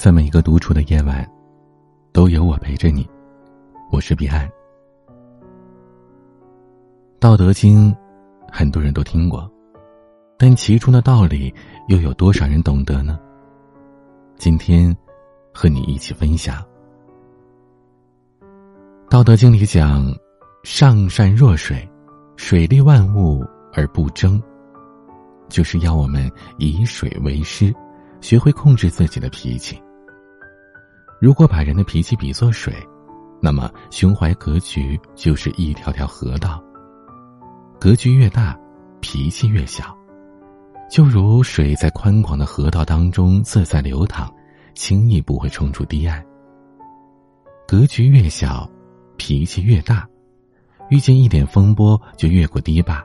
在每一个独处的夜晚，都有我陪着你。我是彼岸。《道德经》，很多人都听过，但其中的道理又有多少人懂得呢？今天，和你一起分享。《道德经》里讲：“上善若水，水利万物而不争。”就是要我们以水为师，学会控制自己的脾气。如果把人的脾气比作水，那么胸怀格局就是一条条河道。格局越大，脾气越小，就如水在宽广的河道当中自在流淌，轻易不会冲出堤岸。格局越小，脾气越大，遇见一点风波就越过堤坝，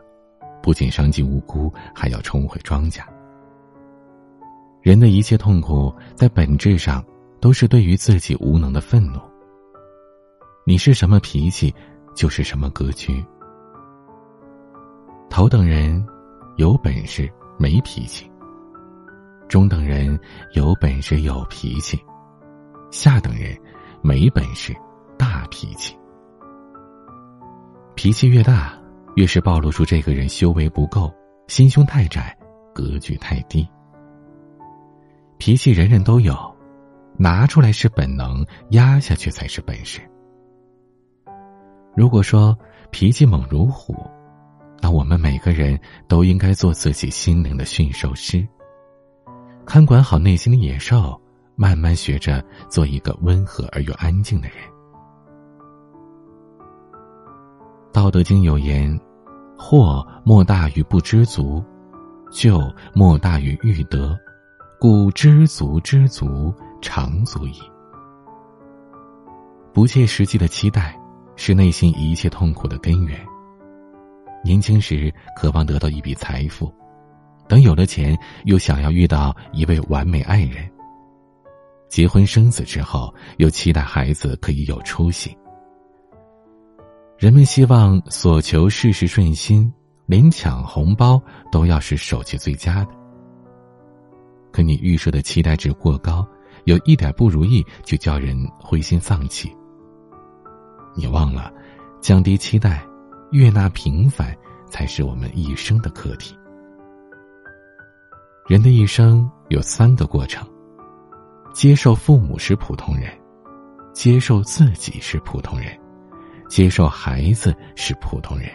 不仅伤及无辜，还要冲毁庄稼。人的一切痛苦，在本质上。都是对于自己无能的愤怒。你是什么脾气，就是什么格局。头等人有本事没脾气，中等人有本事有脾气，下等人没本事大脾气。脾气越大，越是暴露出这个人修为不够，心胸太窄，格局太低。脾气人人都有。拿出来是本能，压下去才是本事。如果说脾气猛如虎，那我们每个人都应该做自己心灵的驯兽师，看管好内心的野兽，慢慢学着做一个温和而又安静的人。道德经有言：“祸莫大于不知足，救莫大于欲得，故知足知足。”长足矣。不切实际的期待，是内心一切痛苦的根源。年轻时渴望得到一笔财富，等有了钱，又想要遇到一位完美爱人。结婚生子之后，又期待孩子可以有出息。人们希望所求事事顺心，连抢红包都要是手气最佳的。可你预设的期待值过高。有一点不如意就叫人灰心丧气。你忘了，降低期待，悦纳平凡，才是我们一生的课题。人的一生有三个过程：接受父母是普通人，接受自己是普通人，接受孩子是普通人。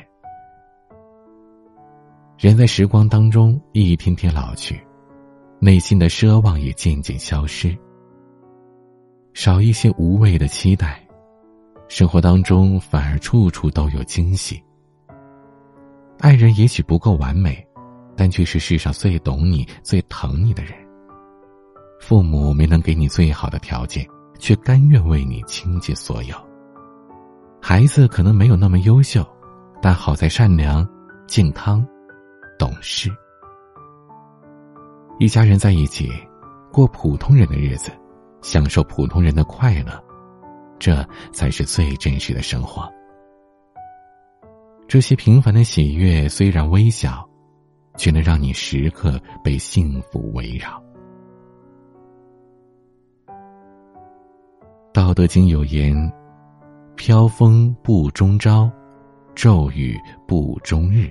人在时光当中一天天老去，内心的奢望也渐渐消失。少一些无谓的期待，生活当中反而处处都有惊喜。爱人也许不够完美，但却是世上最懂你、最疼你的人。父母没能给你最好的条件，却甘愿为你倾尽所有。孩子可能没有那么优秀，但好在善良、健康、懂事。一家人在一起，过普通人的日子。享受普通人的快乐，这才是最真实的生活。这些平凡的喜悦虽然微小，却能让你时刻被幸福围绕。道德经有言：“飘风不终朝，骤雨不终日。”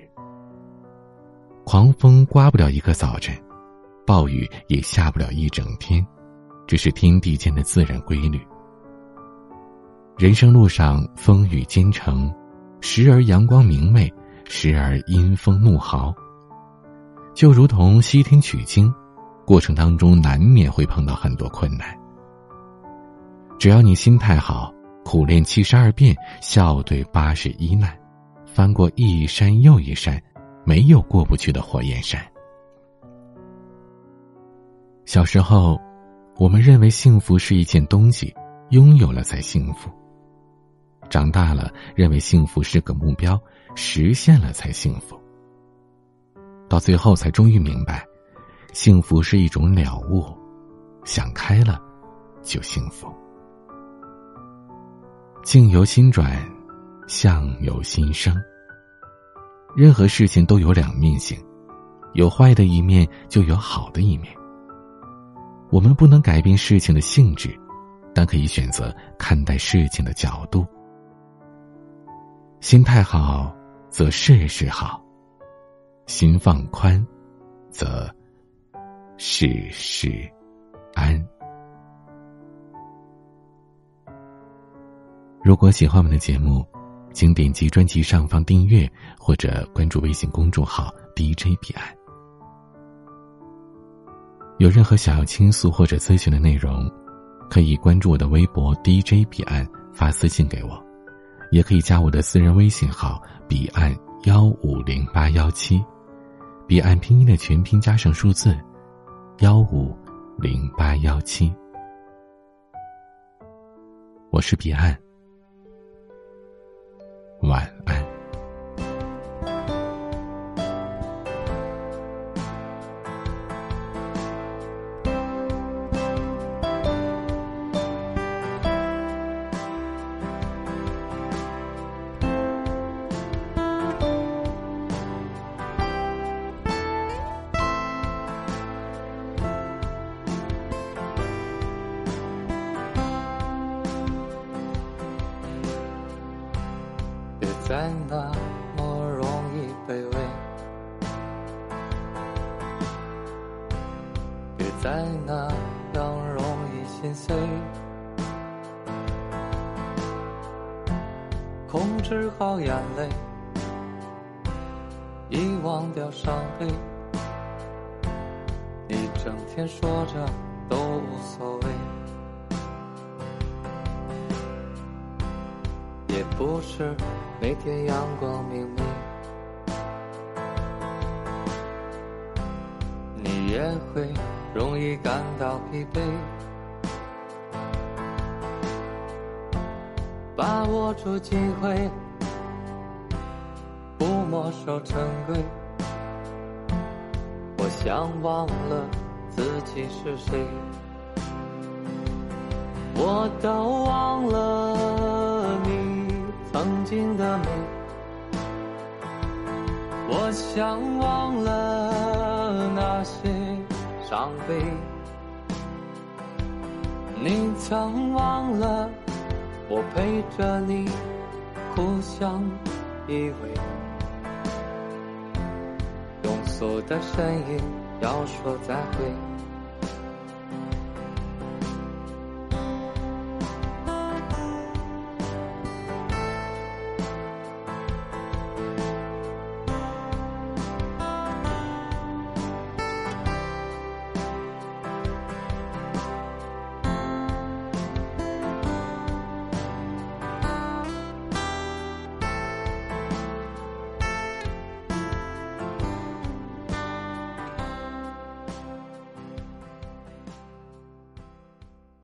狂风刮不了一个早晨，暴雨也下不了一整天。这是天地间的自然规律。人生路上风雨兼程，时而阳光明媚，时而阴风怒号。就如同西天取经，过程当中难免会碰到很多困难。只要你心态好，苦练七十二变，笑对八十一难，翻过一山又一山，没有过不去的火焰山。小时候。我们认为幸福是一件东西，拥有了才幸福。长大了，认为幸福是个目标，实现了才幸福。到最后，才终于明白，幸福是一种了悟，想开了，就幸福。境由心转，相由心生。任何事情都有两面性，有坏的一面，就有好的一面。我们不能改变事情的性质，但可以选择看待事情的角度。心态好，则事事好；心放宽，则事事安。如果喜欢我们的节目，请点击专辑上方订阅，或者关注微信公众号 DJ 彼岸。有任何想要倾诉或者咨询的内容，可以关注我的微博 DJ 彼岸发私信给我，也可以加我的私人微信号彼岸幺五零八幺七，彼岸拼音的全拼加上数字幺五零八幺七。我是彼岸。晚安。再那么容易卑微，别再那样容易心碎，控制好眼泪，遗忘掉伤悲。你整天说着都无所谓，也不是。每天阳光明媚，你也会容易感到疲惫。把握住机会，不墨守成规。我想忘了自己是谁，我都忘了。曾经的美，我想忘了那些伤悲。你曾忘了我陪着你互相依偎，庸俗的身影要说再会。